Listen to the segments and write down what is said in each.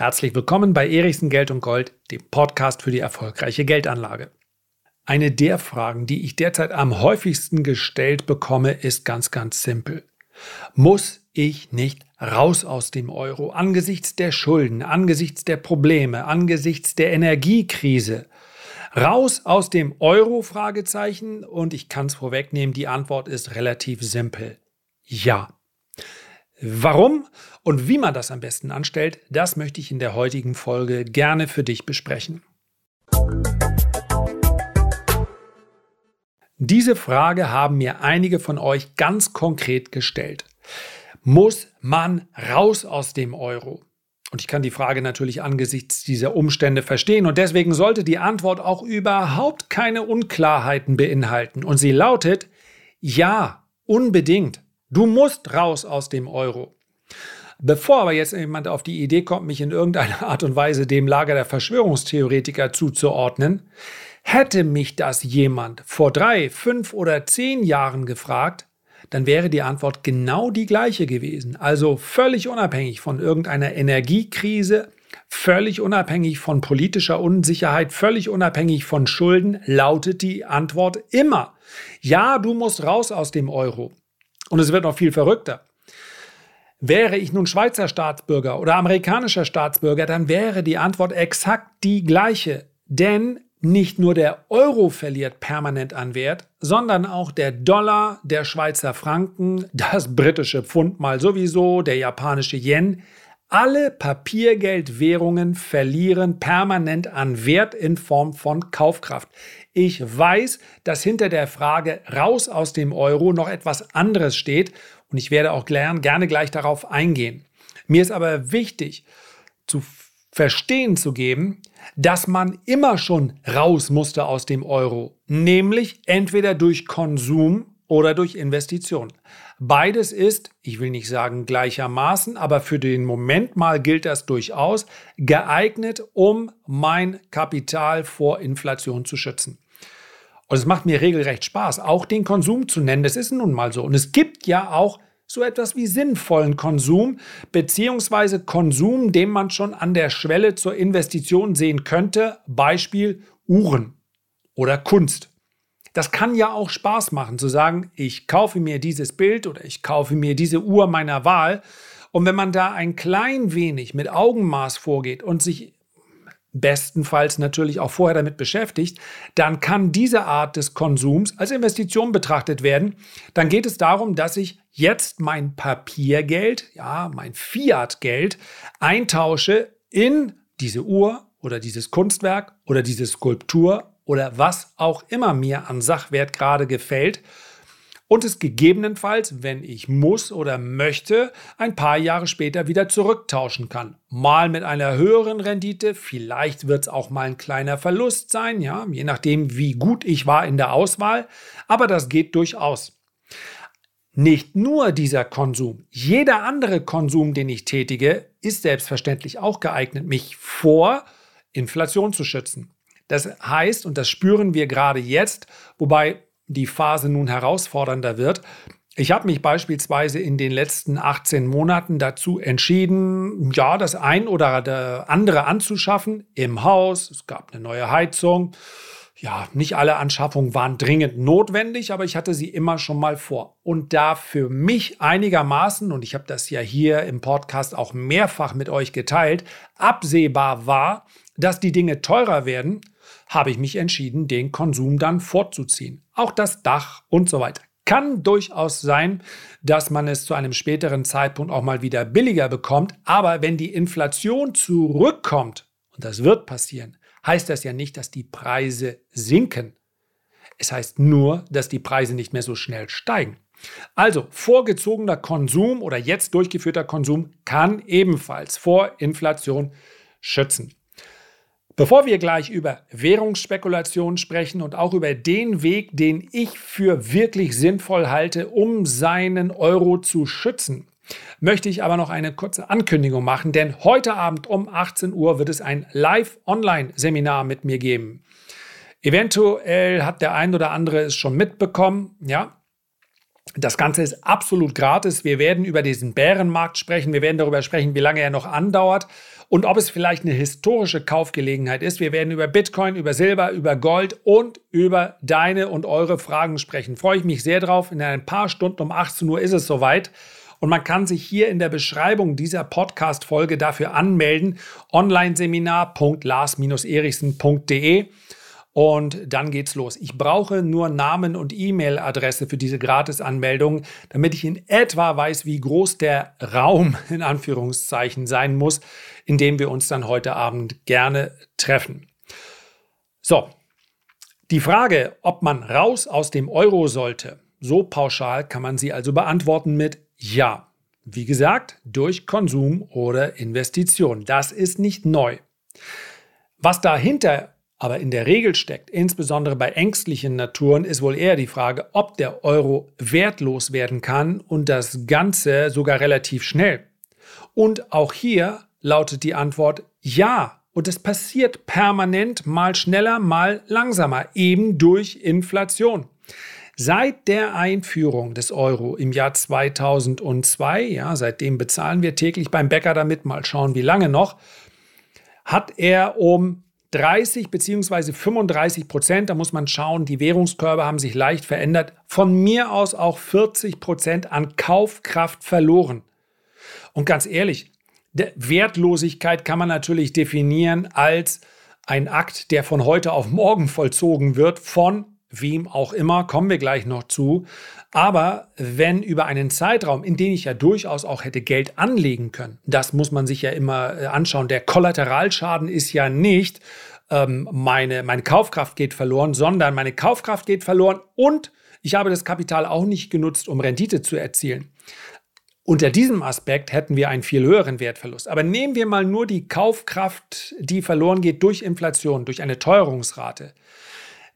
Herzlich willkommen bei Erichsen Geld und Gold, dem Podcast für die erfolgreiche Geldanlage. Eine der Fragen, die ich derzeit am häufigsten gestellt bekomme, ist ganz, ganz simpel. Muss ich nicht raus aus dem Euro angesichts der Schulden, angesichts der Probleme, angesichts der Energiekrise? Raus aus dem Euro? Fragezeichen. Und ich kann es vorwegnehmen, die Antwort ist relativ simpel. Ja. Warum und wie man das am besten anstellt, das möchte ich in der heutigen Folge gerne für dich besprechen. Diese Frage haben mir einige von euch ganz konkret gestellt. Muss man raus aus dem Euro? Und ich kann die Frage natürlich angesichts dieser Umstände verstehen und deswegen sollte die Antwort auch überhaupt keine Unklarheiten beinhalten. Und sie lautet, ja, unbedingt. Du musst raus aus dem Euro. Bevor aber jetzt jemand auf die Idee kommt, mich in irgendeiner Art und Weise dem Lager der Verschwörungstheoretiker zuzuordnen, hätte mich das jemand vor drei, fünf oder zehn Jahren gefragt, dann wäre die Antwort genau die gleiche gewesen. Also völlig unabhängig von irgendeiner Energiekrise, völlig unabhängig von politischer Unsicherheit, völlig unabhängig von Schulden, lautet die Antwort immer, ja, du musst raus aus dem Euro. Und es wird noch viel verrückter. Wäre ich nun Schweizer Staatsbürger oder amerikanischer Staatsbürger, dann wäre die Antwort exakt die gleiche. Denn nicht nur der Euro verliert permanent an Wert, sondern auch der Dollar, der Schweizer Franken, das britische Pfund mal sowieso, der japanische Yen. Alle Papiergeldwährungen verlieren permanent an Wert in Form von Kaufkraft. Ich weiß, dass hinter der Frage raus aus dem Euro noch etwas anderes steht und ich werde auch gern, gerne gleich darauf eingehen. Mir ist aber wichtig zu verstehen zu geben, dass man immer schon raus musste aus dem Euro, nämlich entweder durch Konsum oder durch Investition. Beides ist, ich will nicht sagen gleichermaßen, aber für den Moment mal gilt das durchaus, geeignet, um mein Kapital vor Inflation zu schützen. Und es macht mir regelrecht Spaß, auch den Konsum zu nennen. Das ist nun mal so. Und es gibt ja auch so etwas wie sinnvollen Konsum, beziehungsweise Konsum, den man schon an der Schwelle zur Investition sehen könnte. Beispiel Uhren oder Kunst. Das kann ja auch Spaß machen, zu sagen, ich kaufe mir dieses Bild oder ich kaufe mir diese Uhr meiner Wahl. Und wenn man da ein klein wenig mit Augenmaß vorgeht und sich bestenfalls natürlich auch vorher damit beschäftigt, dann kann diese Art des Konsums als Investition betrachtet werden. Dann geht es darum, dass ich jetzt mein Papiergeld, ja, mein Fiat-Geld eintausche in diese Uhr oder dieses Kunstwerk oder diese Skulptur oder was auch immer mir an Sachwert gerade gefällt und es gegebenenfalls, wenn ich muss oder möchte, ein paar Jahre später wieder zurücktauschen kann. Mal mit einer höheren Rendite, vielleicht wird es auch mal ein kleiner Verlust sein, ja, je nachdem, wie gut ich war in der Auswahl, aber das geht durchaus. Nicht nur dieser Konsum, jeder andere Konsum, den ich tätige, ist selbstverständlich auch geeignet, mich vor Inflation zu schützen. Das heißt, und das spüren wir gerade jetzt, wobei die Phase nun herausfordernder wird, ich habe mich beispielsweise in den letzten 18 Monaten dazu entschieden, ja, das ein oder andere anzuschaffen im Haus. Es gab eine neue Heizung. Ja, nicht alle Anschaffungen waren dringend notwendig, aber ich hatte sie immer schon mal vor. Und da für mich einigermaßen, und ich habe das ja hier im Podcast auch mehrfach mit euch geteilt, absehbar war, dass die Dinge teurer werden, habe ich mich entschieden, den Konsum dann fortzuziehen. Auch das Dach und so weiter. Kann durchaus sein, dass man es zu einem späteren Zeitpunkt auch mal wieder billiger bekommt, aber wenn die Inflation zurückkommt, und das wird passieren, heißt das ja nicht, dass die Preise sinken. Es heißt nur, dass die Preise nicht mehr so schnell steigen. Also vorgezogener Konsum oder jetzt durchgeführter Konsum kann ebenfalls vor Inflation schützen. Bevor wir gleich über Währungsspekulation sprechen und auch über den Weg, den ich für wirklich sinnvoll halte, um seinen Euro zu schützen, möchte ich aber noch eine kurze Ankündigung machen, denn heute Abend um 18 Uhr wird es ein Live-Online-Seminar mit mir geben. Eventuell hat der ein oder andere es schon mitbekommen, ja. Das Ganze ist absolut gratis. Wir werden über diesen Bärenmarkt sprechen. Wir werden darüber sprechen, wie lange er noch andauert und ob es vielleicht eine historische Kaufgelegenheit ist. Wir werden über Bitcoin, über Silber, über Gold und über deine und eure Fragen sprechen. Freue ich mich sehr drauf. In ein paar Stunden um 18 Uhr ist es soweit. Und man kann sich hier in der Beschreibung dieser Podcast-Folge dafür anmelden. Onlineseminar.lars-erichsen.de. Und dann geht's los. Ich brauche nur Namen und E-Mail-Adresse für diese Gratis-Anmeldung, damit ich in etwa weiß, wie groß der Raum in Anführungszeichen sein muss, in dem wir uns dann heute Abend gerne treffen. So, die Frage, ob man raus aus dem Euro sollte, so pauschal kann man sie also beantworten mit Ja. Wie gesagt, durch Konsum oder Investition. Das ist nicht neu. Was dahinter aber in der Regel steckt, insbesondere bei ängstlichen Naturen, ist wohl eher die Frage, ob der Euro wertlos werden kann und das Ganze sogar relativ schnell. Und auch hier lautet die Antwort ja. Und es passiert permanent mal schneller, mal langsamer, eben durch Inflation. Seit der Einführung des Euro im Jahr 2002, ja, seitdem bezahlen wir täglich beim Bäcker damit, mal schauen, wie lange noch, hat er um 30 bzw. 35 Prozent, da muss man schauen, die Währungskörbe haben sich leicht verändert, von mir aus auch 40 Prozent an Kaufkraft verloren. Und ganz ehrlich, Wertlosigkeit kann man natürlich definieren als ein Akt, der von heute auf morgen vollzogen wird, von wem auch immer, kommen wir gleich noch zu. Aber wenn über einen Zeitraum, in den ich ja durchaus auch hätte Geld anlegen können, das muss man sich ja immer äh, anschauen. Der Kollateralschaden ist ja nicht, ähm, meine, meine Kaufkraft geht verloren, sondern meine Kaufkraft geht verloren und ich habe das Kapital auch nicht genutzt, um Rendite zu erzielen. Unter diesem Aspekt hätten wir einen viel höheren Wertverlust. Aber nehmen wir mal nur die Kaufkraft, die verloren geht durch Inflation, durch eine Teuerungsrate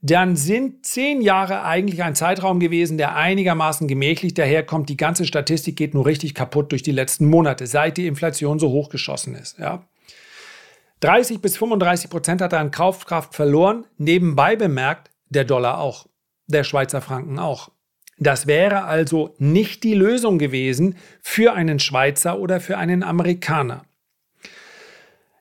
dann sind zehn Jahre eigentlich ein Zeitraum gewesen, der einigermaßen gemächlich daherkommt. Die ganze Statistik geht nur richtig kaputt durch die letzten Monate, seit die Inflation so hochgeschossen ist. Ja. 30 bis 35 Prozent hat er an Kaufkraft verloren. Nebenbei bemerkt, der Dollar auch, der Schweizer Franken auch. Das wäre also nicht die Lösung gewesen für einen Schweizer oder für einen Amerikaner.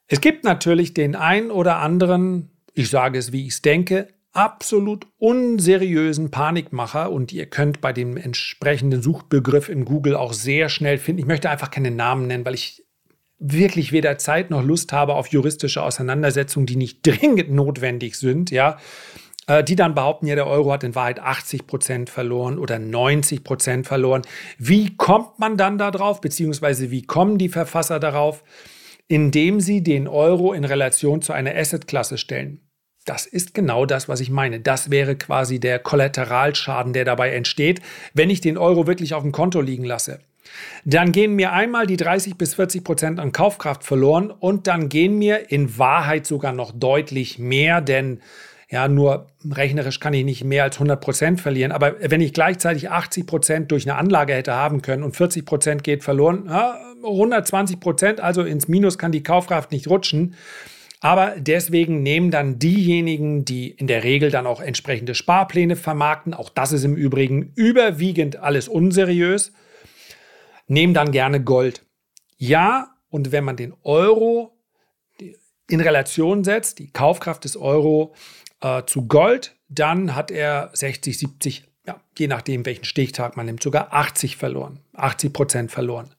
Es gibt natürlich den ein oder anderen, ich sage es wie ich es denke, absolut unseriösen Panikmacher und ihr könnt bei dem entsprechenden Suchbegriff in Google auch sehr schnell finden. Ich möchte einfach keine Namen nennen, weil ich wirklich weder Zeit noch Lust habe auf juristische Auseinandersetzungen, die nicht dringend notwendig sind, ja, äh, die dann behaupten, ja, der Euro hat in Wahrheit 80 Prozent verloren oder 90 Prozent verloren. Wie kommt man dann darauf, beziehungsweise wie kommen die Verfasser darauf? Indem sie den Euro in Relation zu einer Assetklasse stellen. Das ist genau das, was ich meine. Das wäre quasi der Kollateralschaden, der dabei entsteht, wenn ich den Euro wirklich auf dem Konto liegen lasse. Dann gehen mir einmal die 30 bis 40 Prozent an Kaufkraft verloren und dann gehen mir in Wahrheit sogar noch deutlich mehr, denn ja, nur rechnerisch kann ich nicht mehr als 100 Prozent verlieren. Aber wenn ich gleichzeitig 80 Prozent durch eine Anlage hätte haben können und 40 Prozent geht verloren, ja, 120 Prozent, also ins Minus kann die Kaufkraft nicht rutschen. Aber deswegen nehmen dann diejenigen, die in der Regel dann auch entsprechende Sparpläne vermarkten, auch das ist im Übrigen überwiegend alles unseriös, nehmen dann gerne Gold. Ja, und wenn man den Euro in Relation setzt, die Kaufkraft des Euro äh, zu Gold, dann hat er 60, 70, ja, je nachdem welchen Stichtag man nimmt, sogar 80 verloren, 80 Prozent verloren.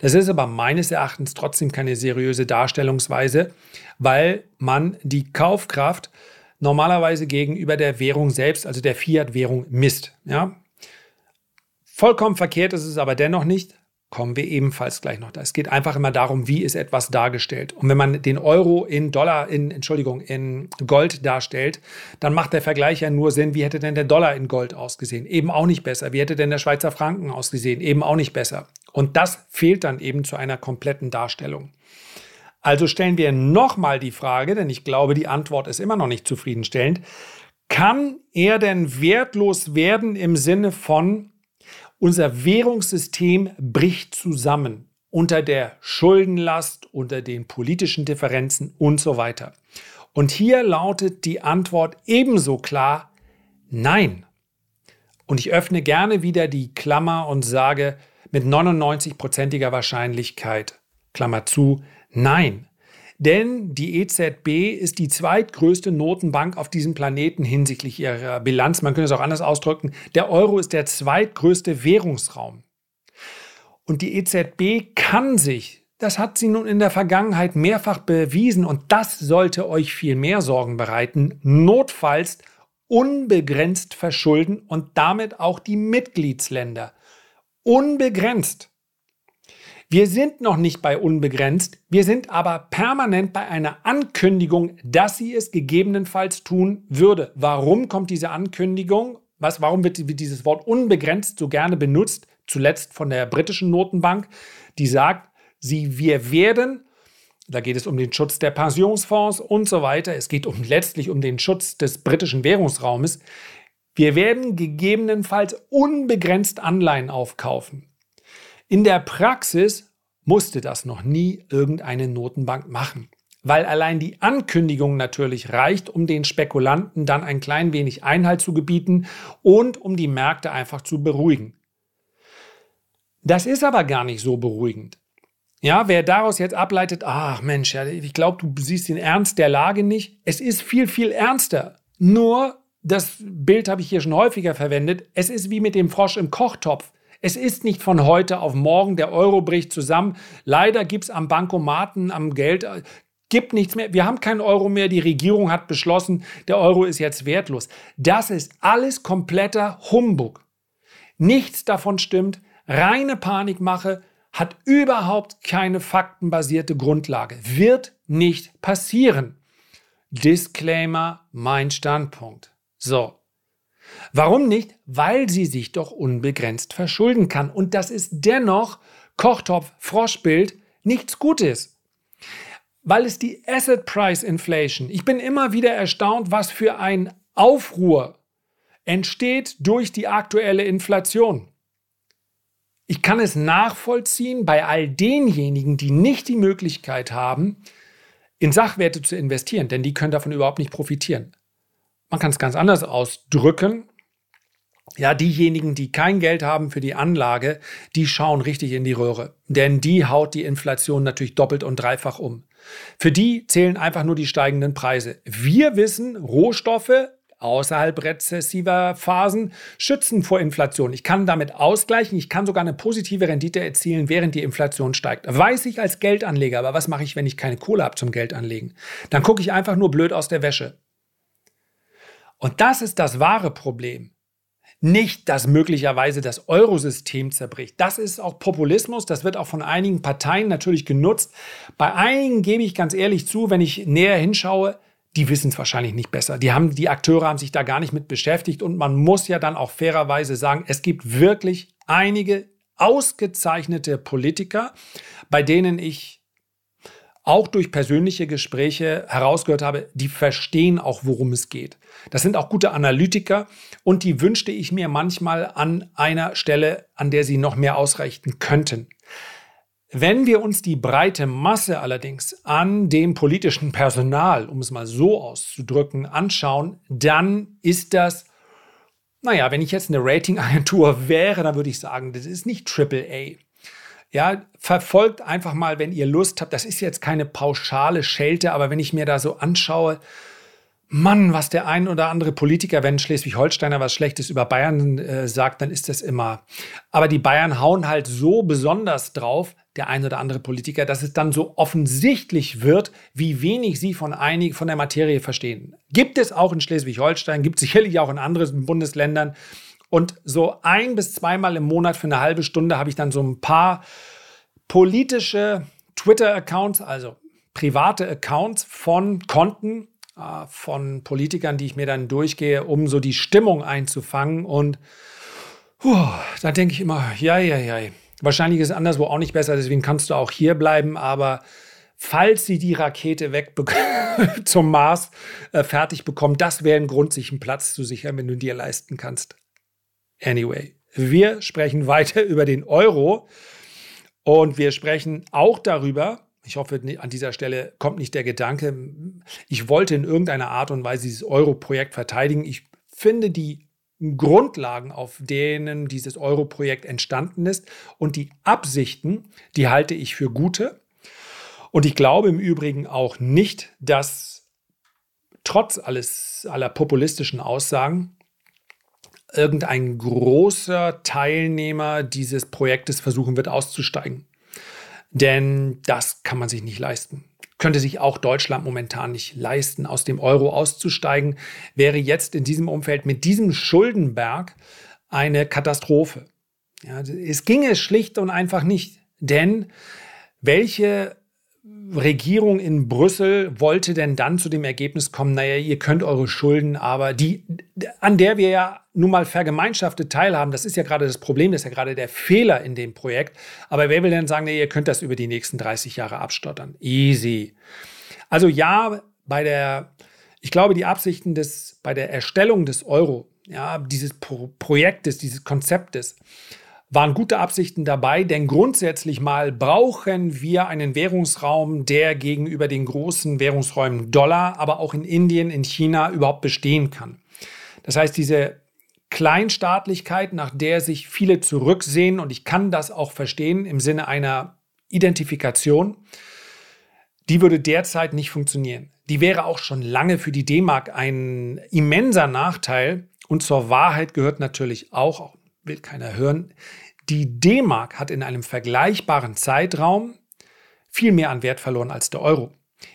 Das ist aber meines Erachtens trotzdem keine seriöse Darstellungsweise, weil man die Kaufkraft normalerweise gegenüber der Währung selbst, also der Fiat-Währung, misst. Ja? Vollkommen verkehrt ist es aber dennoch nicht. Kommen wir ebenfalls gleich noch da. Es geht einfach immer darum, wie ist etwas dargestellt. Und wenn man den Euro in Dollar, in, Entschuldigung, in Gold darstellt, dann macht der Vergleich ja nur Sinn, wie hätte denn der Dollar in Gold ausgesehen? Eben auch nicht besser. Wie hätte denn der Schweizer Franken ausgesehen? Eben auch nicht besser. Und das fehlt dann eben zu einer kompletten Darstellung. Also stellen wir nochmal die Frage, denn ich glaube, die Antwort ist immer noch nicht zufriedenstellend. Kann er denn wertlos werden im Sinne von, unser Währungssystem bricht zusammen unter der Schuldenlast, unter den politischen Differenzen und so weiter? Und hier lautet die Antwort ebenso klar, nein. Und ich öffne gerne wieder die Klammer und sage mit 99%iger Wahrscheinlichkeit, Klammer zu, nein. Denn die EZB ist die zweitgrößte Notenbank auf diesem Planeten hinsichtlich ihrer Bilanz. Man könnte es auch anders ausdrücken. Der Euro ist der zweitgrößte Währungsraum. Und die EZB kann sich, das hat sie nun in der Vergangenheit mehrfach bewiesen und das sollte euch viel mehr Sorgen bereiten, notfalls unbegrenzt verschulden und damit auch die Mitgliedsländer. Unbegrenzt. Wir sind noch nicht bei unbegrenzt, wir sind aber permanent bei einer Ankündigung, dass sie es gegebenenfalls tun würde. Warum kommt diese Ankündigung? Was, warum wird dieses Wort unbegrenzt so gerne benutzt? Zuletzt von der britischen Notenbank, die sagt, sie, wir werden, da geht es um den Schutz der Pensionsfonds und so weiter, es geht um, letztlich um den Schutz des britischen Währungsraumes, wir werden gegebenenfalls unbegrenzt Anleihen aufkaufen. In der Praxis musste das noch nie irgendeine Notenbank machen, weil allein die Ankündigung natürlich reicht, um den Spekulanten dann ein klein wenig Einhalt zu gebieten und um die Märkte einfach zu beruhigen. Das ist aber gar nicht so beruhigend. Ja, wer daraus jetzt ableitet, ach Mensch, ich glaube, du siehst den Ernst der Lage nicht. Es ist viel, viel ernster. Nur, das Bild habe ich hier schon häufiger verwendet, es ist wie mit dem Frosch im Kochtopf. Es ist nicht von heute auf morgen, der Euro bricht zusammen. Leider gibt es am Bankomaten, am Geld, äh, gibt nichts mehr. Wir haben keinen Euro mehr. Die Regierung hat beschlossen, der Euro ist jetzt wertlos. Das ist alles kompletter Humbug. Nichts davon stimmt. Reine Panikmache hat überhaupt keine faktenbasierte Grundlage. Wird nicht passieren. Disclaimer, mein Standpunkt. So, Warum nicht? Weil sie sich doch unbegrenzt verschulden kann. Und das ist dennoch Kochtopf, Froschbild, nichts Gutes. Weil es die Asset Price Inflation, ich bin immer wieder erstaunt, was für ein Aufruhr entsteht durch die aktuelle Inflation. Ich kann es nachvollziehen bei all denjenigen, die nicht die Möglichkeit haben, in Sachwerte zu investieren, denn die können davon überhaupt nicht profitieren. Man kann es ganz anders ausdrücken. Ja, diejenigen, die kein Geld haben für die Anlage, die schauen richtig in die Röhre. Denn die haut die Inflation natürlich doppelt und dreifach um. Für die zählen einfach nur die steigenden Preise. Wir wissen, Rohstoffe außerhalb rezessiver Phasen schützen vor Inflation. Ich kann damit ausgleichen, ich kann sogar eine positive Rendite erzielen, während die Inflation steigt. Weiß ich als Geldanleger, aber was mache ich, wenn ich keine Kohle habe zum Geld anlegen? Dann gucke ich einfach nur blöd aus der Wäsche. Und das ist das wahre Problem. Nicht, dass möglicherweise das Eurosystem zerbricht. Das ist auch Populismus, das wird auch von einigen Parteien natürlich genutzt. Bei einigen gebe ich ganz ehrlich zu, wenn ich näher hinschaue, die wissen es wahrscheinlich nicht besser. Die, haben, die Akteure haben sich da gar nicht mit beschäftigt und man muss ja dann auch fairerweise sagen, es gibt wirklich einige ausgezeichnete Politiker, bei denen ich auch durch persönliche Gespräche herausgehört habe, die verstehen auch, worum es geht. Das sind auch gute Analytiker und die wünschte ich mir manchmal an einer Stelle, an der sie noch mehr ausrichten könnten. Wenn wir uns die breite Masse allerdings an dem politischen Personal, um es mal so auszudrücken, anschauen, dann ist das, naja, wenn ich jetzt eine Ratingagentur wäre, dann würde ich sagen, das ist nicht AAA. Ja, verfolgt einfach mal, wenn ihr Lust habt. Das ist jetzt keine pauschale Schelte, aber wenn ich mir da so anschaue, Mann, was der ein oder andere Politiker, wenn Schleswig-Holsteiner was Schlechtes über Bayern äh, sagt, dann ist das immer. Aber die Bayern hauen halt so besonders drauf, der ein oder andere Politiker, dass es dann so offensichtlich wird, wie wenig sie von einig von der Materie verstehen. Gibt es auch in Schleswig-Holstein, gibt es sicherlich auch in anderen Bundesländern. Und so ein bis zweimal im Monat für eine halbe Stunde habe ich dann so ein paar politische Twitter-Accounts, also private Accounts von Konten äh, von Politikern, die ich mir dann durchgehe, um so die Stimmung einzufangen. Und puh, da denke ich immer, ja, ja, ja. Wahrscheinlich ist es anderswo auch nicht besser, deswegen kannst du auch hier bleiben, aber falls sie die Rakete weg zum Mars äh, fertig bekommt, das wäre ein Grund, sich einen Platz zu sichern, wenn du dir leisten kannst. Anyway, wir sprechen weiter über den Euro und wir sprechen auch darüber, ich hoffe, an dieser Stelle kommt nicht der Gedanke, ich wollte in irgendeiner Art und Weise dieses Euro-Projekt verteidigen. Ich finde die Grundlagen, auf denen dieses Euro-Projekt entstanden ist. Und die Absichten, die halte ich für gute. Und ich glaube im Übrigen auch nicht, dass trotz alles aller populistischen Aussagen irgendein großer Teilnehmer dieses Projektes versuchen wird auszusteigen. Denn das kann man sich nicht leisten könnte sich auch Deutschland momentan nicht leisten, aus dem Euro auszusteigen, wäre jetzt in diesem Umfeld mit diesem Schuldenberg eine Katastrophe. Ja, es ginge schlicht und einfach nicht, denn welche Regierung in Brüssel wollte denn dann zu dem Ergebnis kommen, naja, ihr könnt eure Schulden, aber die, an der wir ja nun mal vergemeinschaftet teilhaben, das ist ja gerade das Problem, das ist ja gerade der Fehler in dem Projekt. Aber wer will denn sagen, naja, ihr könnt das über die nächsten 30 Jahre abstottern? Easy. Also ja, bei der, ich glaube, die Absichten des, bei der Erstellung des Euro, ja, dieses Pro Projektes, dieses Konzeptes, waren gute Absichten dabei, denn grundsätzlich mal brauchen wir einen Währungsraum, der gegenüber den großen Währungsräumen Dollar, aber auch in Indien, in China überhaupt bestehen kann. Das heißt, diese Kleinstaatlichkeit, nach der sich viele zurücksehen, und ich kann das auch verstehen im Sinne einer Identifikation, die würde derzeit nicht funktionieren. Die wäre auch schon lange für die D-Mark ein immenser Nachteil. Und zur Wahrheit gehört natürlich auch, will keiner hören, die D-Mark hat in einem vergleichbaren Zeitraum viel mehr an Wert verloren als der Euro.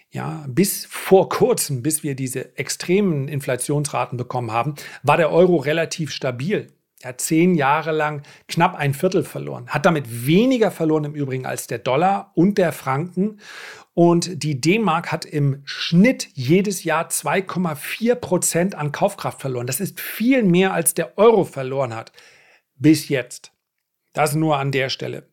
Ja, bis vor kurzem, bis wir diese extremen Inflationsraten bekommen haben, war der Euro relativ stabil. Er hat zehn Jahre lang knapp ein Viertel verloren, hat damit weniger verloren im Übrigen als der Dollar und der Franken. Und die D-Mark hat im Schnitt jedes Jahr 2,4 Prozent an Kaufkraft verloren. Das ist viel mehr als der Euro verloren hat bis jetzt. Das nur an der Stelle.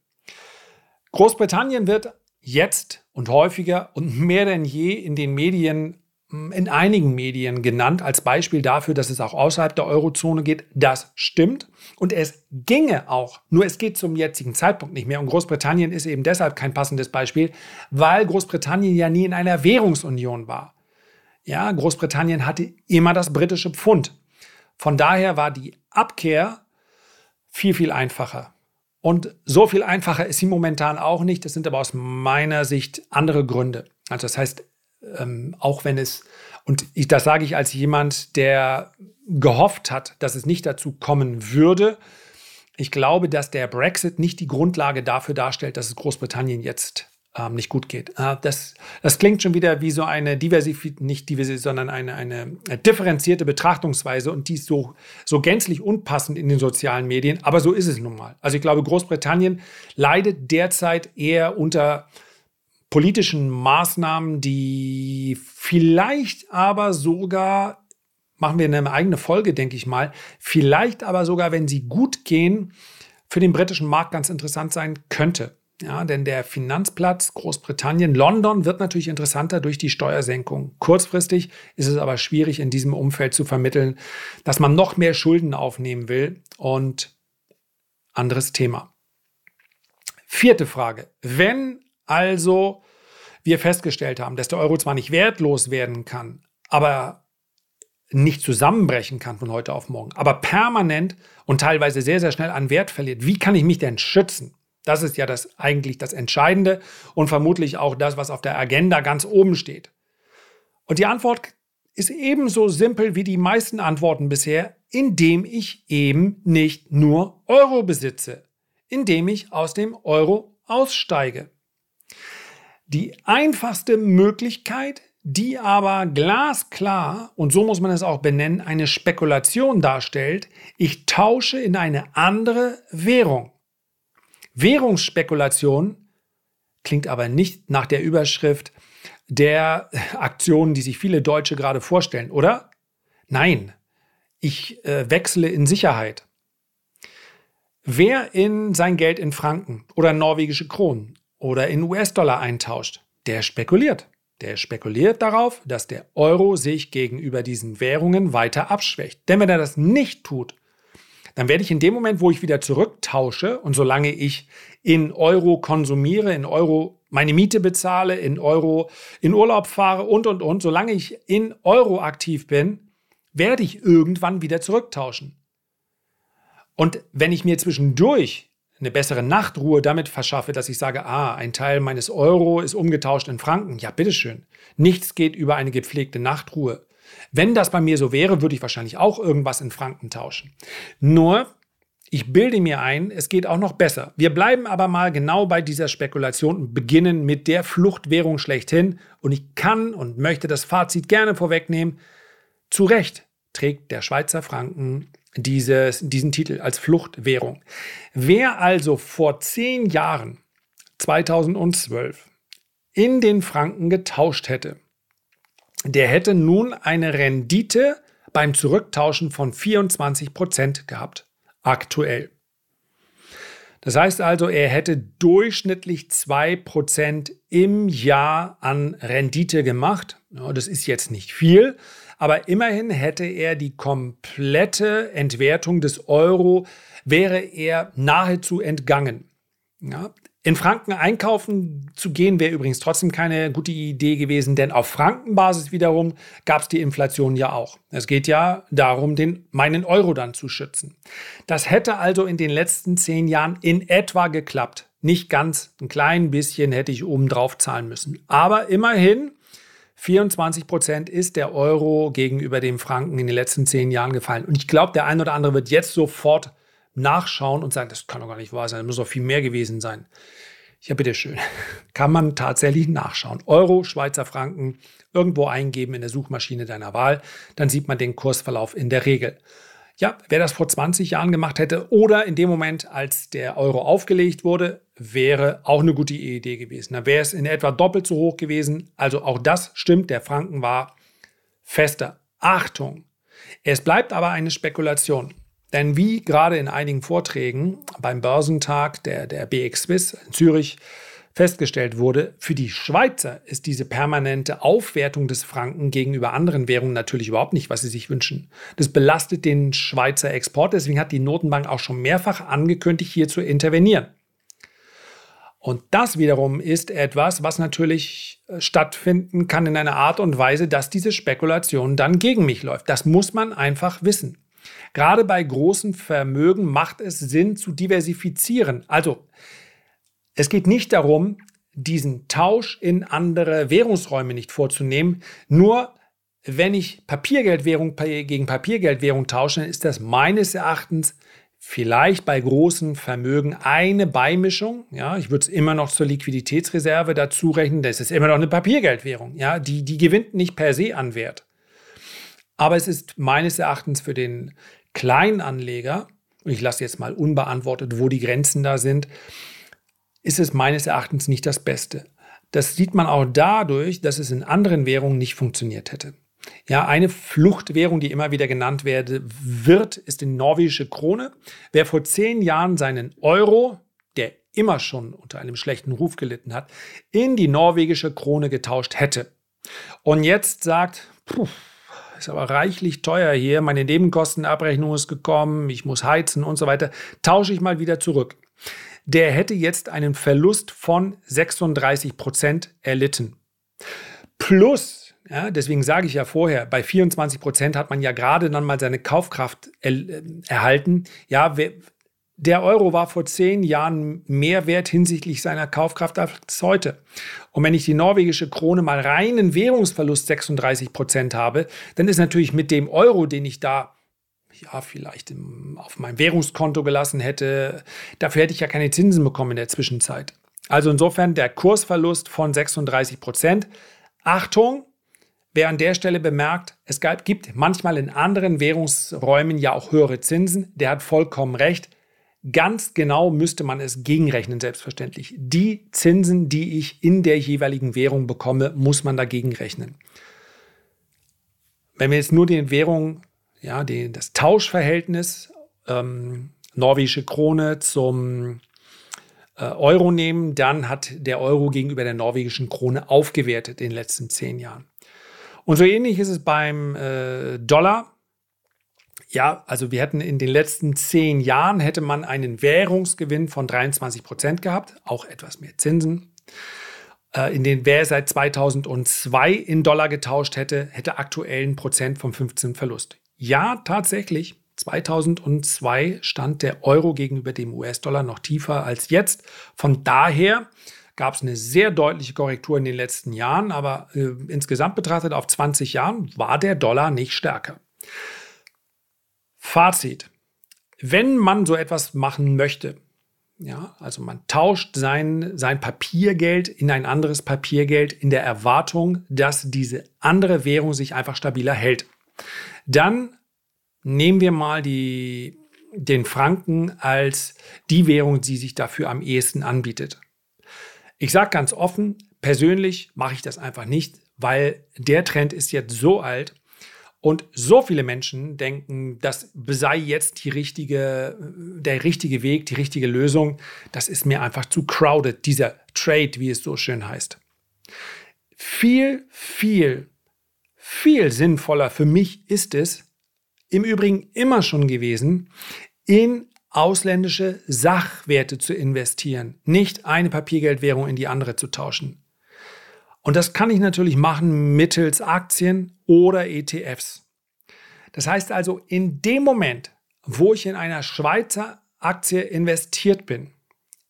Großbritannien wird jetzt und häufiger und mehr denn je in den Medien, hm, in einigen Medien genannt, als Beispiel dafür, dass es auch außerhalb der Eurozone geht. Das stimmt. Und es ginge auch, nur es geht zum jetzigen Zeitpunkt nicht mehr. Und Großbritannien ist eben deshalb kein passendes Beispiel, weil Großbritannien ja nie in einer Währungsunion war. Ja, Großbritannien hatte immer das britische Pfund. Von daher war die Abkehr viel, viel einfacher. Und so viel einfacher ist sie momentan auch nicht. Das sind aber aus meiner Sicht andere Gründe. Also das heißt, ähm, auch wenn es, und ich, das sage ich als jemand, der gehofft hat, dass es nicht dazu kommen würde. Ich glaube, dass der Brexit nicht die Grundlage dafür darstellt, dass es Großbritannien jetzt ähm, nicht gut geht. Äh, das, das klingt schon wieder wie so eine Diversif nicht Diversif sondern eine, eine differenzierte Betrachtungsweise und die ist so, so gänzlich unpassend in den sozialen Medien, aber so ist es nun mal. Also ich glaube, Großbritannien leidet derzeit eher unter politischen Maßnahmen, die vielleicht aber sogar, machen wir eine eigene Folge, denke ich mal, vielleicht aber sogar, wenn sie gut gehen, für den britischen Markt ganz interessant sein könnte. Ja, denn der Finanzplatz Großbritannien, London wird natürlich interessanter durch die Steuersenkung. Kurzfristig ist es aber schwierig in diesem Umfeld zu vermitteln, dass man noch mehr Schulden aufnehmen will und anderes Thema. Vierte Frage. Wenn also wir festgestellt haben, dass der Euro zwar nicht wertlos werden kann, aber nicht zusammenbrechen kann von heute auf morgen, aber permanent und teilweise sehr, sehr schnell an Wert verliert, wie kann ich mich denn schützen? Das ist ja das eigentlich das Entscheidende und vermutlich auch das, was auf der Agenda ganz oben steht. Und die Antwort ist ebenso simpel wie die meisten Antworten bisher, indem ich eben nicht nur Euro besitze, indem ich aus dem Euro aussteige. Die einfachste Möglichkeit, die aber glasklar, und so muss man es auch benennen, eine Spekulation darstellt, ich tausche in eine andere Währung. Währungsspekulation klingt aber nicht nach der Überschrift der Aktionen, die sich viele Deutsche gerade vorstellen, oder? Nein, ich äh, wechsle in Sicherheit. Wer in sein Geld in Franken oder norwegische Kronen oder in US-Dollar eintauscht, der spekuliert. Der spekuliert darauf, dass der Euro sich gegenüber diesen Währungen weiter abschwächt. Denn wenn er das nicht tut, dann werde ich in dem Moment, wo ich wieder zurücktausche und solange ich in Euro konsumiere, in Euro meine Miete bezahle, in Euro in Urlaub fahre und, und, und, solange ich in Euro aktiv bin, werde ich irgendwann wieder zurücktauschen. Und wenn ich mir zwischendurch eine bessere Nachtruhe damit verschaffe, dass ich sage, ah, ein Teil meines Euro ist umgetauscht in Franken, ja, bitteschön. Nichts geht über eine gepflegte Nachtruhe. Wenn das bei mir so wäre, würde ich wahrscheinlich auch irgendwas in Franken tauschen. Nur, ich bilde mir ein, es geht auch noch besser. Wir bleiben aber mal genau bei dieser Spekulation und beginnen mit der Fluchtwährung schlechthin. Und ich kann und möchte das Fazit gerne vorwegnehmen. Zu Recht trägt der Schweizer Franken dieses, diesen Titel als Fluchtwährung. Wer also vor zehn Jahren, 2012, in den Franken getauscht hätte, der hätte nun eine Rendite beim Zurücktauschen von 24 Prozent gehabt, aktuell. Das heißt also, er hätte durchschnittlich 2% im Jahr an Rendite gemacht. Das ist jetzt nicht viel, aber immerhin hätte er die komplette Entwertung des Euro, wäre er nahezu entgangen. Ja, in Franken einkaufen zu gehen wäre übrigens trotzdem keine gute Idee gewesen, denn auf Frankenbasis wiederum gab es die Inflation ja auch. Es geht ja darum, den, meinen Euro dann zu schützen. Das hätte also in den letzten zehn Jahren in etwa geklappt. Nicht ganz, ein klein bisschen hätte ich obendrauf zahlen müssen. Aber immerhin 24 Prozent ist der Euro gegenüber dem Franken in den letzten zehn Jahren gefallen. Und ich glaube, der ein oder andere wird jetzt sofort nachschauen und sagen, das kann doch gar nicht wahr sein, das muss doch viel mehr gewesen sein. Ja, bitteschön. Kann man tatsächlich nachschauen. Euro, Schweizer Franken, irgendwo eingeben in der Suchmaschine deiner Wahl, dann sieht man den Kursverlauf in der Regel. Ja, wer das vor 20 Jahren gemacht hätte oder in dem Moment, als der Euro aufgelegt wurde, wäre auch eine gute Idee gewesen. Da wäre es in etwa doppelt so hoch gewesen. Also auch das stimmt, der Franken war fester. Achtung! Es bleibt aber eine Spekulation. Denn wie gerade in einigen Vorträgen beim Börsentag der, der BX Swiss in Zürich festgestellt wurde, für die Schweizer ist diese permanente Aufwertung des Franken gegenüber anderen Währungen natürlich überhaupt nicht, was sie sich wünschen. Das belastet den Schweizer Export, deswegen hat die Notenbank auch schon mehrfach angekündigt, hier zu intervenieren. Und das wiederum ist etwas, was natürlich äh, stattfinden kann in einer Art und Weise, dass diese Spekulation dann gegen mich läuft. Das muss man einfach wissen. Gerade bei großen Vermögen macht es Sinn zu diversifizieren. Also es geht nicht darum, diesen Tausch in andere Währungsräume nicht vorzunehmen. Nur wenn ich Papiergeldwährung gegen Papiergeldwährung tausche, dann ist das meines Erachtens vielleicht bei großen Vermögen eine Beimischung. Ja, ich würde es immer noch zur Liquiditätsreserve dazu rechnen. Das ist immer noch eine Papiergeldwährung. Ja, die, die gewinnt nicht per se an Wert. Aber es ist meines Erachtens für den Kleinanleger, und ich lasse jetzt mal unbeantwortet, wo die Grenzen da sind, ist es meines Erachtens nicht das Beste. Das sieht man auch dadurch, dass es in anderen Währungen nicht funktioniert hätte. Ja, eine Fluchtwährung, die immer wieder genannt werde, wird, ist die norwegische Krone. Wer vor zehn Jahren seinen Euro, der immer schon unter einem schlechten Ruf gelitten hat, in die norwegische Krone getauscht hätte und jetzt sagt, puh, ist aber reichlich teuer hier, meine Nebenkostenabrechnung ist gekommen, ich muss heizen und so weiter, tausche ich mal wieder zurück der hätte jetzt einen Verlust von 36 Prozent erlitten. Plus, ja, deswegen sage ich ja vorher, bei 24 Prozent hat man ja gerade dann mal seine Kaufkraft er, äh, erhalten. Ja, der Euro war vor zehn Jahren mehr wert hinsichtlich seiner Kaufkraft als heute. Und wenn ich die norwegische Krone mal reinen Währungsverlust 36 Prozent habe, dann ist natürlich mit dem Euro, den ich da ja, vielleicht im, auf meinem Währungskonto gelassen hätte. Dafür hätte ich ja keine Zinsen bekommen in der Zwischenzeit. Also insofern der Kursverlust von 36 Prozent. Achtung, wer an der Stelle bemerkt, es gibt manchmal in anderen Währungsräumen ja auch höhere Zinsen, der hat vollkommen recht. Ganz genau müsste man es gegenrechnen, selbstverständlich. Die Zinsen, die ich in der jeweiligen Währung bekomme, muss man dagegen rechnen. Wenn wir jetzt nur die Währung ja, die, das Tauschverhältnis ähm, norwegische Krone zum äh, Euro nehmen, dann hat der Euro gegenüber der norwegischen Krone aufgewertet in den letzten zehn Jahren. Und so ähnlich ist es beim äh, Dollar. Ja, also wir hätten in den letzten zehn Jahren hätte man einen Währungsgewinn von 23 Prozent gehabt, auch etwas mehr Zinsen. Äh, in den wer seit 2002 in Dollar getauscht hätte, hätte aktuell einen Prozent von 15 Verlust. Ja, tatsächlich. 2002 stand der Euro gegenüber dem US-Dollar noch tiefer als jetzt. Von daher gab es eine sehr deutliche Korrektur in den letzten Jahren, aber äh, insgesamt betrachtet auf 20 Jahren war der Dollar nicht stärker. Fazit. Wenn man so etwas machen möchte, ja, also man tauscht sein, sein Papiergeld in ein anderes Papiergeld in der Erwartung, dass diese andere Währung sich einfach stabiler hält. Dann nehmen wir mal die, den Franken als die Währung, die sich dafür am ehesten anbietet. Ich sage ganz offen, persönlich mache ich das einfach nicht, weil der Trend ist jetzt so alt und so viele Menschen denken, das sei jetzt die richtige, der richtige Weg, die richtige Lösung. Das ist mir einfach zu crowded, dieser Trade, wie es so schön heißt. Viel, viel, viel sinnvoller für mich ist es, im Übrigen immer schon gewesen, in ausländische Sachwerte zu investieren, nicht eine Papiergeldwährung in die andere zu tauschen. Und das kann ich natürlich machen mittels Aktien oder ETFs. Das heißt also, in dem Moment, wo ich in einer Schweizer Aktie investiert bin,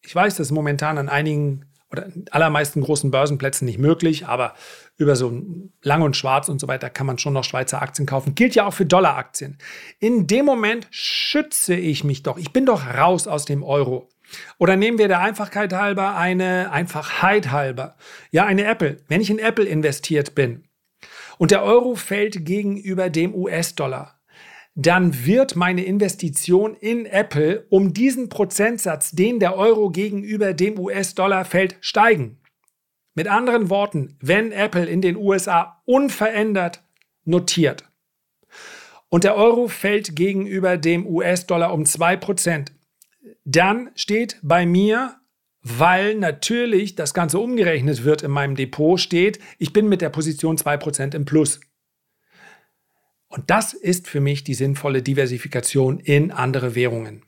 ich weiß, das ist momentan an einigen oder allermeisten großen Börsenplätzen nicht möglich, aber über so Lang und Schwarz und so weiter kann man schon noch Schweizer Aktien kaufen. Gilt ja auch für Dollaraktien. In dem Moment schütze ich mich doch. Ich bin doch raus aus dem Euro. Oder nehmen wir der Einfachheit halber eine Einfachheit halber. Ja, eine Apple. Wenn ich in Apple investiert bin und der Euro fällt gegenüber dem US-Dollar, dann wird meine Investition in Apple um diesen Prozentsatz, den der Euro gegenüber dem US-Dollar fällt, steigen. Mit anderen Worten, wenn Apple in den USA unverändert notiert und der Euro fällt gegenüber dem US-Dollar um 2%, dann steht bei mir, weil natürlich das Ganze umgerechnet wird in meinem Depot, steht, ich bin mit der Position 2% im Plus. Und das ist für mich die sinnvolle Diversifikation in andere Währungen.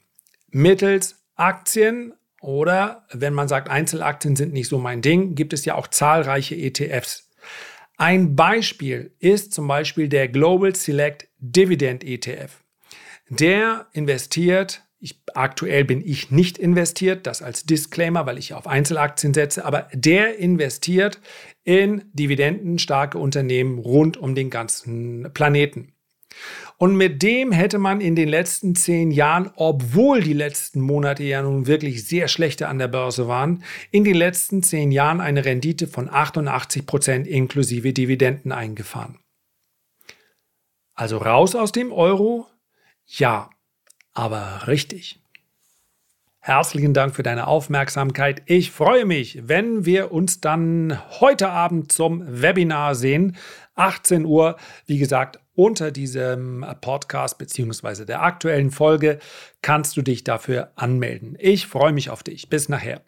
Mittels Aktien oder wenn man sagt, Einzelaktien sind nicht so mein Ding, gibt es ja auch zahlreiche ETFs. Ein Beispiel ist zum Beispiel der Global Select Dividend ETF. Der investiert, ich, aktuell bin ich nicht investiert, das als Disclaimer, weil ich auf Einzelaktien setze, aber der investiert in dividendenstarke Unternehmen rund um den ganzen Planeten. Und mit dem hätte man in den letzten zehn Jahren, obwohl die letzten Monate ja nun wirklich sehr schlechte an der Börse waren, in den letzten zehn Jahren eine Rendite von 88 Prozent inklusive Dividenden eingefahren. Also raus aus dem Euro? Ja, aber richtig. Herzlichen Dank für deine Aufmerksamkeit. Ich freue mich, wenn wir uns dann heute Abend zum Webinar sehen. 18 Uhr, wie gesagt, unter diesem Podcast bzw. der aktuellen Folge kannst du dich dafür anmelden. Ich freue mich auf dich. Bis nachher.